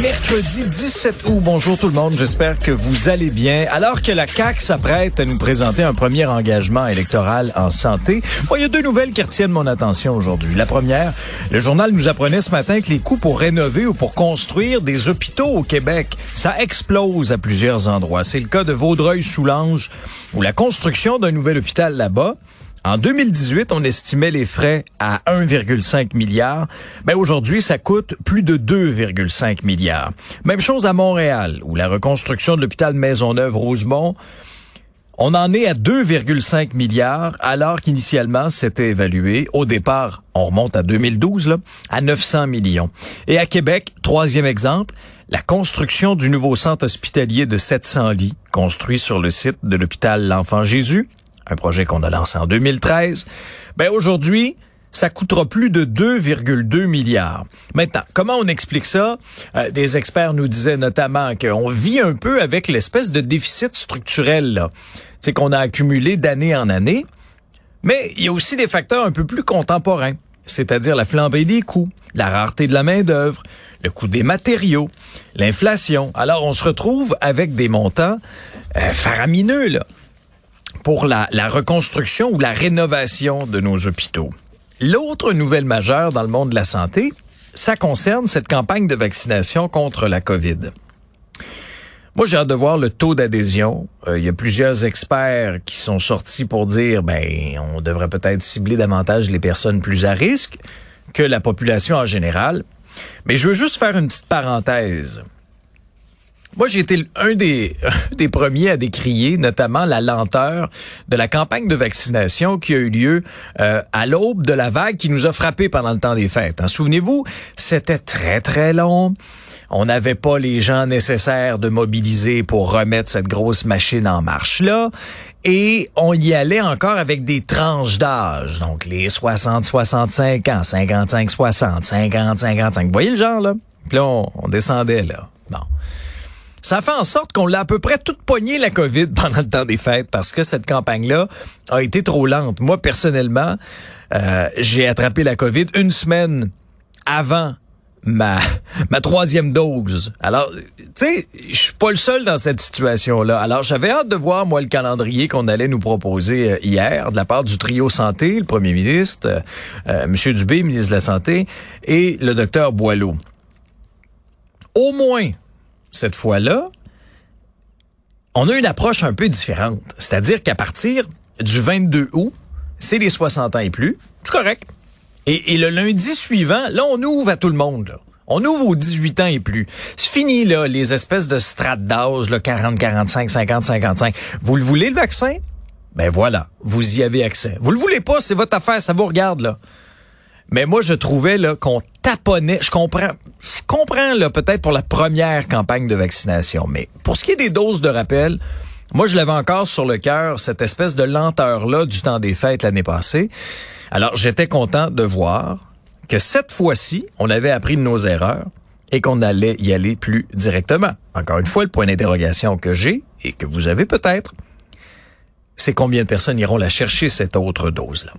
Mercredi 17 août. Bonjour tout le monde. J'espère que vous allez bien. Alors que la CAQ s'apprête à nous présenter un premier engagement électoral en santé, il y a deux nouvelles qui retiennent mon attention aujourd'hui. La première, le journal nous apprenait ce matin que les coûts pour rénover ou pour construire des hôpitaux au Québec, ça explose à plusieurs endroits. C'est le cas de Vaudreuil-Soulanges, où la construction d'un nouvel hôpital là-bas en 2018, on estimait les frais à 1,5 milliard. Ben aujourd'hui, ça coûte plus de 2,5 milliards. Même chose à Montréal, où la reconstruction de l'hôpital Maisonneuve-Rosemont, on en est à 2,5 milliards, alors qu'initialement, c'était évalué, au départ, on remonte à 2012, là, à 900 millions. Et à Québec, troisième exemple, la construction du nouveau centre hospitalier de 700 lits, construit sur le site de l'hôpital L'Enfant Jésus, un projet qu'on a lancé en 2013. Ben aujourd'hui, ça coûtera plus de 2,2 milliards. Maintenant, comment on explique ça? Euh, des experts nous disaient notamment qu'on vit un peu avec l'espèce de déficit structurel c'est qu'on a accumulé d'année en année. Mais il y a aussi des facteurs un peu plus contemporains, c'est-à-dire la flambée des coûts, la rareté de la main-d'œuvre, le coût des matériaux, l'inflation. Alors on se retrouve avec des montants euh, faramineux pour la, reconstruction ou la rénovation de nos hôpitaux. L'autre nouvelle majeure dans le monde de la santé, ça concerne cette campagne de vaccination contre la COVID. Moi, j'ai hâte de voir le taux d'adhésion. Euh, il y a plusieurs experts qui sont sortis pour dire, ben, on devrait peut-être cibler davantage les personnes plus à risque que la population en général. Mais je veux juste faire une petite parenthèse. Moi, j'ai été un des, premiers à décrier notamment la lenteur de la campagne de vaccination qui a eu lieu euh, à l'aube de la vague qui nous a frappé pendant le temps des fêtes. Hein. Souvenez-vous, c'était très, très long. On n'avait pas les gens nécessaires de mobiliser pour remettre cette grosse machine en marche-là. Et on y allait encore avec des tranches d'âge. Donc, les 60-65 ans, 55-60, 50-55. Vous voyez le genre, là? Puis on descendait, là. Ça fait en sorte qu'on l'a à peu près toute pogné la COVID pendant le temps des fêtes parce que cette campagne-là a été trop lente. Moi, personnellement, euh, j'ai attrapé la COVID une semaine avant ma ma troisième dose. Alors, tu sais, je suis pas le seul dans cette situation-là. Alors, j'avais hâte de voir moi le calendrier qu'on allait nous proposer euh, hier de la part du trio santé, le premier ministre, euh, Monsieur Dubé, ministre de la santé, et le docteur Boileau. Au moins, cette fois-là, on a une approche un peu différente. C'est-à-dire qu'à partir du 22 août, c'est les 60 ans et plus. C'est correct. Et, le lundi suivant, là, on ouvre à tout le monde. Là. On ouvre aux 18 ans et plus. C'est fini, là, les espèces de strates d'âge, 40, 45, 50, 55. Vous le voulez, le vaccin? Ben voilà, vous y avez accès. Vous le voulez pas, c'est votre affaire, ça vous regarde, là. Mais moi, je trouvais là qu'on taponnait. Je comprends, je comprends là peut-être pour la première campagne de vaccination, mais pour ce qui est des doses de rappel, moi, je l'avais encore sur le cœur cette espèce de lenteur là du temps des fêtes l'année passée. Alors, j'étais content de voir que cette fois-ci, on avait appris de nos erreurs et qu'on allait y aller plus directement. Encore une fois, le point d'interrogation que j'ai et que vous avez peut-être, c'est combien de personnes iront la chercher, cette autre dose-là?